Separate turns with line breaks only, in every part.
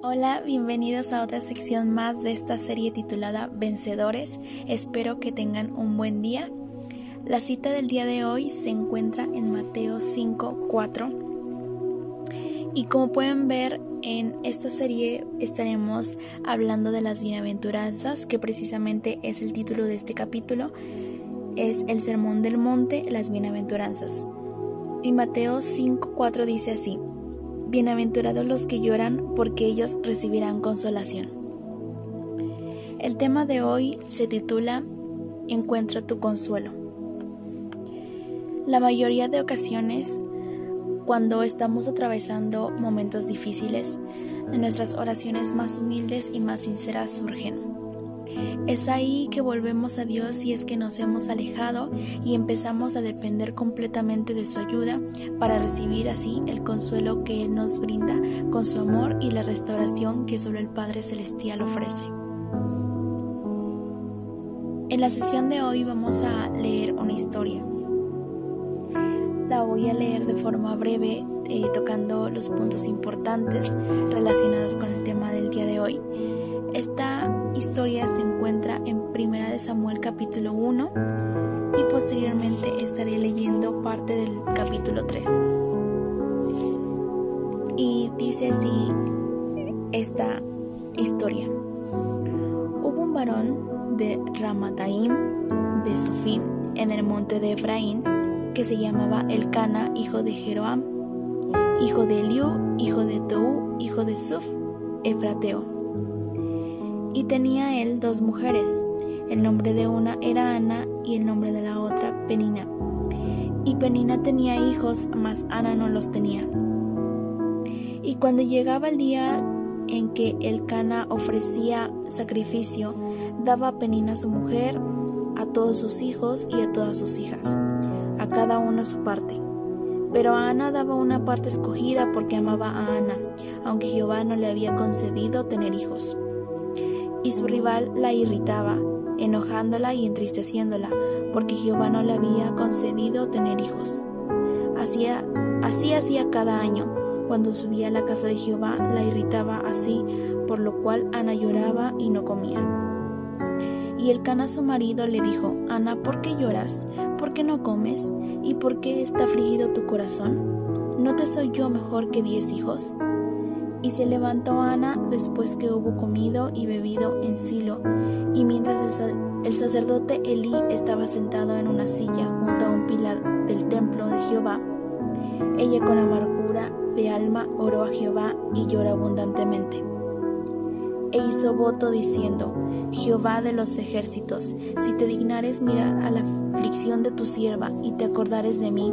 Hola, bienvenidos a otra sección más de esta serie titulada Vencedores. Espero que tengan un buen día. La cita del día de hoy se encuentra en Mateo 5, 4. Y como pueden ver, en esta serie estaremos hablando de las bienaventuranzas, que precisamente es el título de este capítulo. Es el Sermón del Monte, las bienaventuranzas. Y Mateo 5, 4 dice así. Bienaventurados los que lloran, porque ellos recibirán consolación. El tema de hoy se titula Encuentra tu consuelo. La mayoría de ocasiones, cuando estamos atravesando momentos difíciles, nuestras oraciones más humildes y más sinceras surgen. Es ahí que volvemos a Dios si es que nos hemos alejado y empezamos a depender completamente de su ayuda para recibir así el consuelo que Él nos brinda con su amor y la restauración que solo el Padre Celestial ofrece. En la sesión de hoy vamos a leer una historia. La voy a leer de forma breve, eh, tocando los puntos importantes relacionados con el tema del día de hoy. Esta historia se encuentra en Primera de Samuel capítulo 1 y posteriormente estaré leyendo parte del capítulo 3. Y dice así esta historia. Hubo un varón de Ramataim de Sofim en el monte de Efraín que se llamaba Elcana, hijo de Jeroam, hijo de Eliú, hijo de Tou, hijo de Suf, Efrateo y tenía él dos mujeres. El nombre de una era Ana y el nombre de la otra Penina. Y Penina tenía hijos, mas Ana no los tenía. Y cuando llegaba el día en que el Cana ofrecía sacrificio, daba a Penina su mujer, a todos sus hijos y a todas sus hijas, a cada uno su parte. Pero a Ana daba una parte escogida porque amaba a Ana, aunque Jehová no le había concedido tener hijos y su rival la irritaba, enojándola y entristeciéndola, porque Jehová no le había concedido tener hijos. Así hacía cada año. Cuando subía a la casa de Jehová la irritaba así, por lo cual Ana lloraba y no comía. Y el cana su marido le dijo, Ana, ¿por qué lloras? ¿Por qué no comes? ¿Y por qué está afligido tu corazón? ¿No te soy yo mejor que diez hijos? Y se levantó Ana después que hubo comido y bebido en Silo, y mientras el, sacerdote Elí estaba sentado en una silla junto a un pilar del templo de Jehová, ella con amargura de alma oró a Jehová y lloró abundantemente. E hizo voto diciendo, Jehová de los ejércitos, si te dignares mirar a la aflicción de tu sierva y te acordares de mí,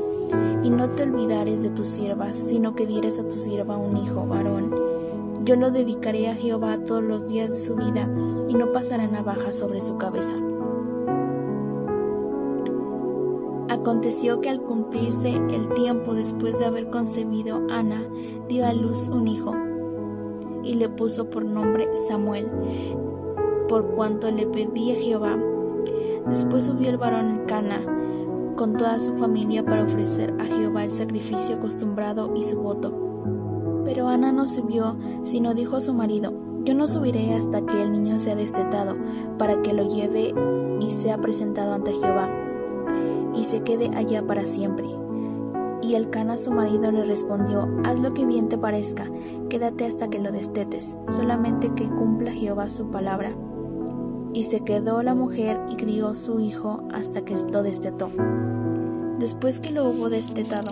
y no te olvidares de tus siervas, sino que dieres a tu sierva un hijo varón, yo lo dedicaré a Jehová todos los días de su vida, y no pasará navaja sobre su cabeza. Aconteció que al cumplirse el tiempo después de haber concebido, Ana dio a luz un hijo y le puso por nombre Samuel, por cuanto le pedía Jehová. Después subió el varón Cana con toda su familia para ofrecer a Jehová el sacrificio acostumbrado y su voto. Pero Ana no subió, sino dijo a su marido, yo no subiré hasta que el niño sea destetado, para que lo lleve y sea presentado ante Jehová, y se quede allá para siempre. Y el Cana su marido le respondió, haz lo que bien te parezca, quédate hasta que lo destetes, solamente que cumpla Jehová su palabra. Y se quedó la mujer y crió su hijo hasta que lo destetó. Después que lo hubo destetado,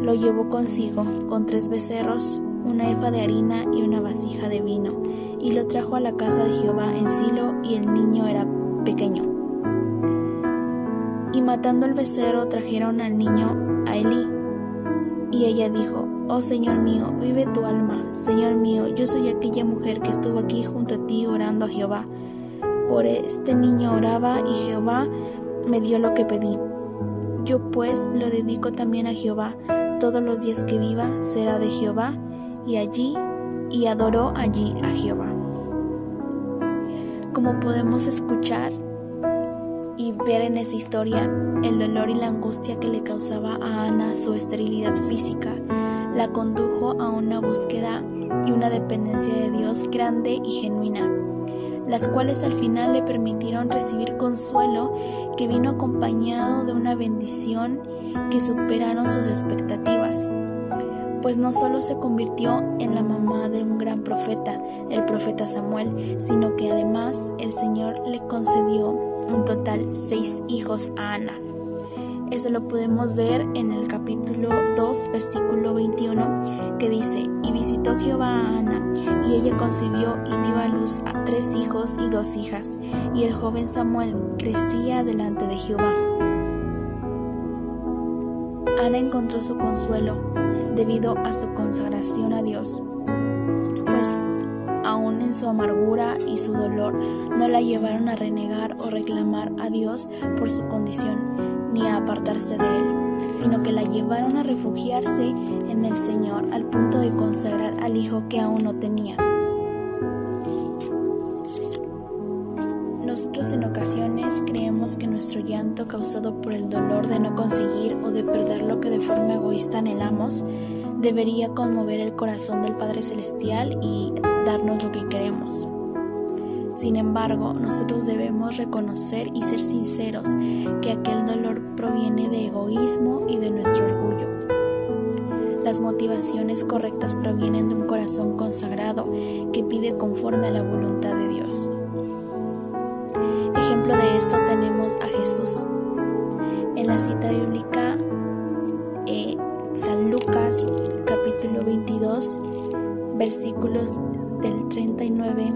lo llevó consigo con tres becerros, una efa de harina y una vasija de vino, y lo trajo a la casa de Jehová en Silo, y el niño era pequeño. Matando el becerro trajeron al niño a Elí. Y ella dijo, Oh Señor mío, vive tu alma. Señor mío, yo soy aquella mujer que estuvo aquí junto a ti orando a Jehová. Por este niño oraba y Jehová me dio lo que pedí. Yo pues lo dedico también a Jehová. Todos los días que viva será de Jehová y allí y adoró allí a Jehová. Como podemos escuchar, y ver en esa historia el dolor y la angustia que le causaba a Ana su esterilidad física, la condujo a una búsqueda y una dependencia de Dios grande y genuina, las cuales al final le permitieron recibir consuelo que vino acompañado de una bendición que superaron sus expectativas pues no solo se convirtió en la mamá de un Samuel, sino que además el Señor le concedió un total seis hijos a Ana. Eso lo podemos ver en el capítulo 2, versículo 21, que dice, y visitó Jehová a Ana, y ella concibió y dio a luz a tres hijos y dos hijas, y el joven Samuel crecía delante de Jehová. Ana encontró su consuelo debido a su consagración a Dios, su amargura y su dolor no la llevaron a renegar o reclamar a Dios por su condición, ni a apartarse de él, sino que la llevaron a refugiarse en el Señor al punto de consagrar al hijo que aún no tenía. Nosotros en ocasiones creemos que nuestro llanto causado por el dolor de no conseguir o de perder lo que de forma egoísta anhelamos debería conmover el corazón del Padre Celestial y darnos lo que queremos. Sin embargo, nosotros debemos reconocer y ser sinceros que aquel dolor proviene de egoísmo y de nuestro orgullo. Las motivaciones correctas provienen de un corazón consagrado que pide conforme a la voluntad de Dios. Ejemplo de esto tenemos a Jesús. En la cita bíblica, eh, San Lucas capítulo 22, versículos del 39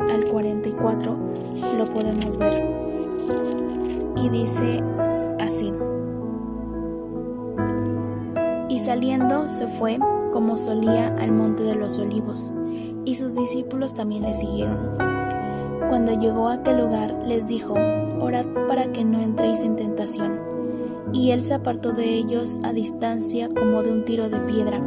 al 44, lo podemos ver. Y dice así. Y saliendo se fue como solía al monte de los olivos, y sus discípulos también le siguieron. Cuando llegó a aquel lugar, les dijo, Orad para que no entréis en tentación. Y él se apartó de ellos a distancia como de un tiro de piedra,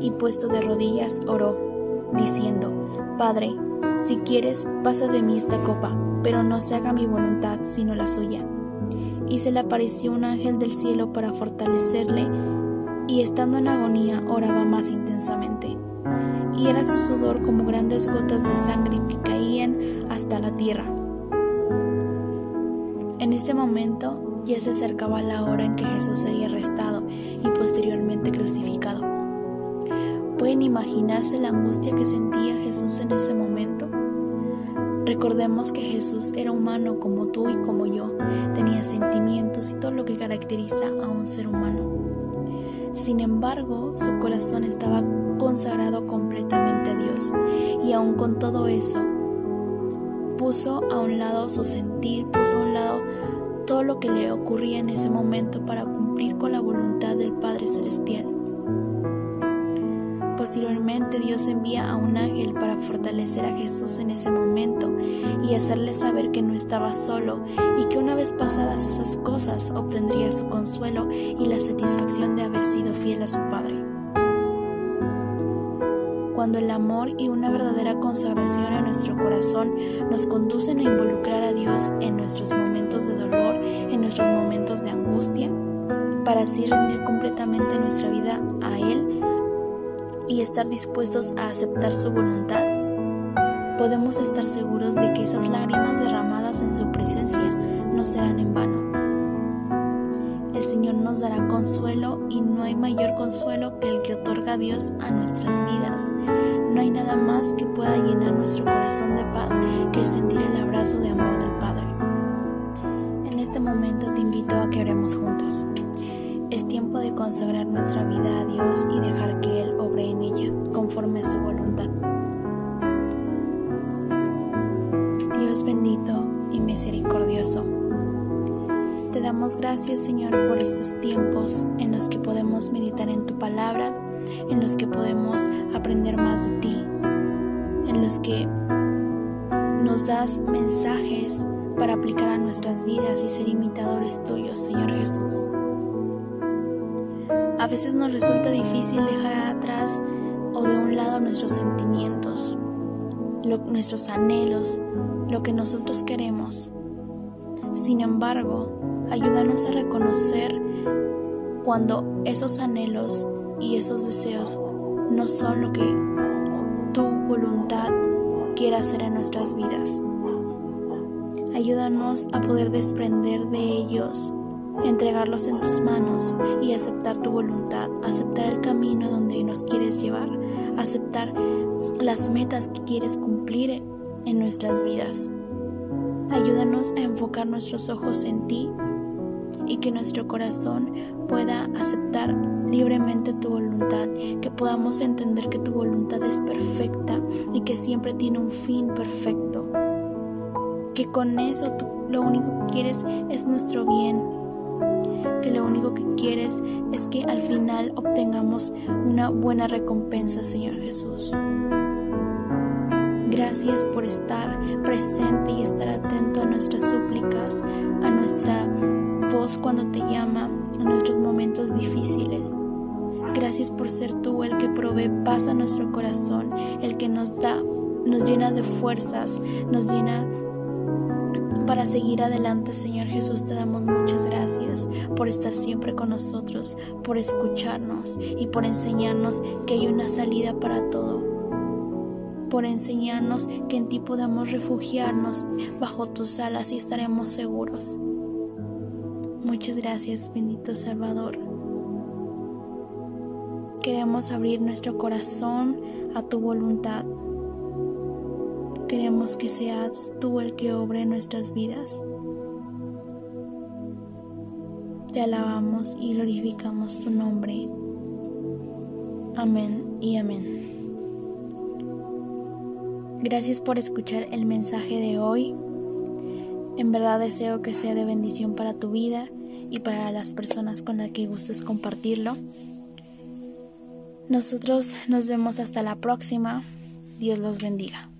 y puesto de rodillas oró, diciendo, Padre, si quieres, pasa de mí esta copa, pero no se haga mi voluntad, sino la suya. Y se le apareció un ángel del cielo para fortalecerle, y estando en agonía oraba más intensamente y era su sudor como grandes gotas de sangre que caían hasta la tierra. En este momento ya se acercaba la hora en que Jesús sería arrestado y posteriormente crucificado. ¿Pueden imaginarse la angustia que sentía Jesús en ese momento? Recordemos que Jesús era humano como tú y como yo, tenía sentimientos y todo lo que caracteriza a un ser humano. Sin embargo, su corazón estaba consagrado completamente a Dios y aun con todo eso, puso a un lado su sentir, puso a un lado todo lo que le ocurría en ese momento para cumplir con la voluntad del Padre Celestial. Posteriormente Dios envía a un ángel para fortalecer a Jesús en ese momento y hacerle saber que no estaba solo y que una vez pasadas esas cosas obtendría su consuelo y la satisfacción de haber sido fiel a su Padre. Cuando el amor y una verdadera consagración a nuestro corazón nos conducen a involucrar a Dios en nuestros momentos de dolor, en nuestros momentos de angustia, para así rendir completamente nuestra vida a Él, y estar dispuestos a aceptar su voluntad, podemos estar seguros de que esas lágrimas derramadas en su presencia no serán en vano. Dará consuelo y no hay mayor consuelo que el que otorga Dios a nuestras vidas. No hay nada más que pueda llenar nuestro corazón de paz que el sentir el abrazo de amor del Padre. En este momento te invito a que oremos juntos. Es tiempo de consagrar nuestra vida a Dios y dejar que Él obre en ella conforme a su voluntad. Gracias Señor por estos tiempos en los que podemos meditar en tu palabra, en los que podemos aprender más de ti, en los que nos das mensajes para aplicar a nuestras vidas y ser imitadores tuyos, Señor Jesús. A veces nos resulta difícil dejar atrás o de un lado nuestros sentimientos, nuestros anhelos, lo que nosotros queremos. Sin embargo, ayúdanos a reconocer cuando esos anhelos y esos deseos no son lo que tu voluntad quiere hacer en nuestras vidas. Ayúdanos a poder desprender de ellos, entregarlos en tus manos y aceptar tu voluntad, aceptar el camino donde nos quieres llevar, aceptar las metas que quieres cumplir en nuestras vidas. Ayúdanos a enfocar nuestros ojos en ti y que nuestro corazón pueda aceptar libremente tu voluntad, que podamos entender que tu voluntad es perfecta y que siempre tiene un fin perfecto. Que con eso tú lo único que quieres es nuestro bien, que lo único que quieres es que al final obtengamos una buena recompensa, Señor Jesús. Gracias por estar presente y estar atento a nuestras súplicas, a nuestra voz cuando te llama, a nuestros momentos difíciles. Gracias por ser tú el que provee paz a nuestro corazón, el que nos da, nos llena de fuerzas, nos llena para seguir adelante, Señor Jesús. Te damos muchas gracias por estar siempre con nosotros, por escucharnos y por enseñarnos que hay una salida para todo por enseñarnos que en ti podemos refugiarnos bajo tus alas y estaremos seguros. Muchas gracias, bendito Salvador. Queremos abrir nuestro corazón a tu voluntad. Queremos que seas tú el que obre nuestras vidas. Te alabamos y glorificamos tu nombre. Amén y amén. Gracias por escuchar el mensaje de hoy. En verdad deseo que sea de bendición para tu vida y para las personas con las que gustes compartirlo. Nosotros nos vemos hasta la próxima. Dios los bendiga.